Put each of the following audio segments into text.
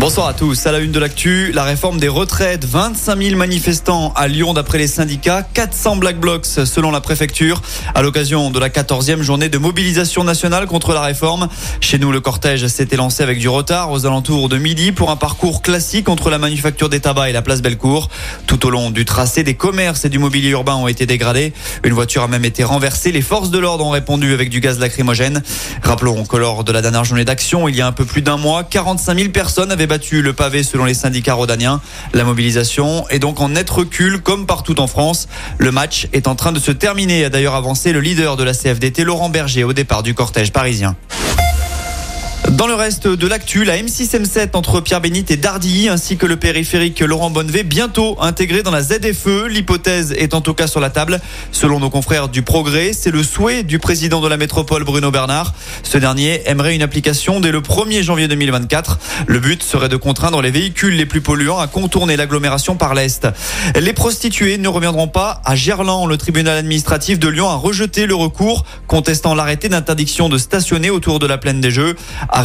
Bonsoir à tous. À la une de l'actu, la réforme des retraites. 25 000 manifestants à Lyon d'après les syndicats. 400 black blocs selon la préfecture. À l'occasion de la 14e journée de mobilisation nationale contre la réforme. Chez nous, le cortège s'était lancé avec du retard aux alentours de midi pour un parcours classique entre la manufacture des tabacs et la place Bellecour. Tout au long du tracé, des commerces et du mobilier urbain ont été dégradés. Une voiture a même été renversée. Les forces de l'ordre ont répondu avec du gaz lacrymogène. Rappelons que lors de la dernière journée d'action, il y a un peu plus d'un mois, 45 000 personnes avaient battu le pavé selon les syndicats rodaniens. La mobilisation est donc en net recul comme partout en France. Le match est en train de se terminer, a d'ailleurs avancé le leader de la CFDT, Laurent Berger, au départ du cortège parisien. Dans le reste de l'actu, la M6-M7 entre Pierre Bénite et Dardilly, ainsi que le périphérique Laurent Bonnevet, bientôt intégré dans la ZFE. L'hypothèse est en tout cas sur la table. Selon nos confrères du Progrès, c'est le souhait du président de la métropole, Bruno Bernard. Ce dernier aimerait une application dès le 1er janvier 2024. Le but serait de contraindre les véhicules les plus polluants à contourner l'agglomération par l'Est. Les prostituées ne reviendront pas à Gerland. Le tribunal administratif de Lyon a rejeté le recours contestant l'arrêté d'interdiction de stationner autour de la plaine des Jeux.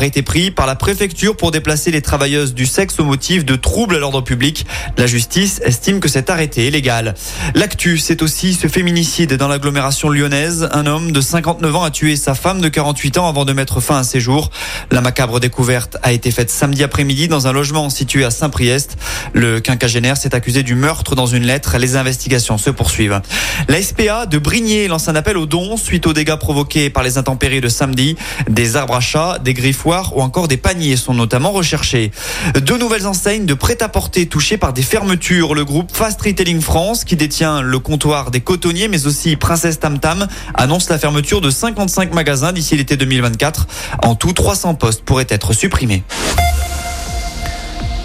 Arrêté pris par la préfecture pour déplacer les travailleuses du sexe au motif de troubles à l'ordre public. La justice estime que cet arrêté est légal. L'actu, c'est aussi ce féminicide dans l'agglomération lyonnaise. Un homme de 59 ans a tué sa femme de 48 ans avant de mettre fin à ses jours. La macabre découverte a été faite samedi après-midi dans un logement situé à Saint-Priest. Le quinquagénaire s'est accusé du meurtre dans une lettre. Les investigations se poursuivent. La SPA de Brigné lance un appel aux dons suite aux dégâts provoqués par les intempéries de samedi. Des arbres à chat, des ou encore des paniers sont notamment recherchés. Deux nouvelles enseignes de prêt-à-porter touchées par des fermetures. Le groupe Fast Retailing France, qui détient le comptoir des cotonniers, mais aussi Princesse Tam Tam, annonce la fermeture de 55 magasins d'ici l'été 2024. En tout, 300 postes pourraient être supprimés.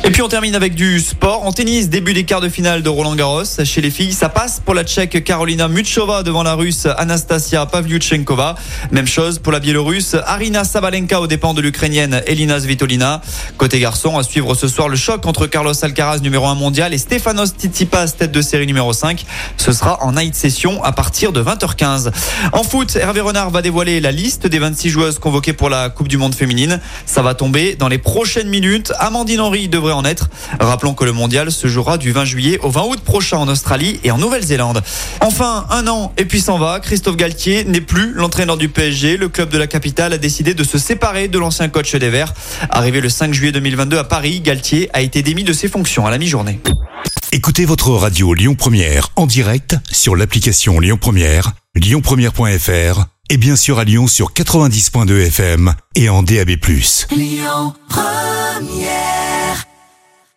Et puis on termine avec du sport. En tennis, début des quarts de finale de Roland Garros. Chez les filles, ça passe pour la Tchèque Carolina Muchova devant la Russe Anastasia Pavlyuchenkova. Même chose pour la Biélorusse Arina Sabalenka aux dépens de l'Ukrainienne Elina Svitolina. Côté garçon, à suivre ce soir le choc entre Carlos Alcaraz numéro 1 mondial et Stefanos Tsitsipas tête de série numéro 5. Ce sera en night session à partir de 20h15. En foot, Hervé Renard va dévoiler la liste des 26 joueuses convoquées pour la Coupe du Monde féminine. Ça va tomber dans les prochaines minutes. Amandine Henry devrait en être. Rappelons que le mondial se jouera du 20 juillet au 20 août prochain en Australie et en Nouvelle-Zélande. Enfin, un an et puis s'en va. Christophe Galtier n'est plus l'entraîneur du PSG. Le club de la capitale a décidé de se séparer de l'ancien coach des Verts. Arrivé le 5 juillet 2022 à Paris, Galtier a été démis de ses fonctions à la mi-journée. Écoutez votre radio Lyon Première en direct sur l'application Lyon Première, lyonpremière.fr et bien sûr à Lyon sur 90.2 FM et en DAB+. Lyon Première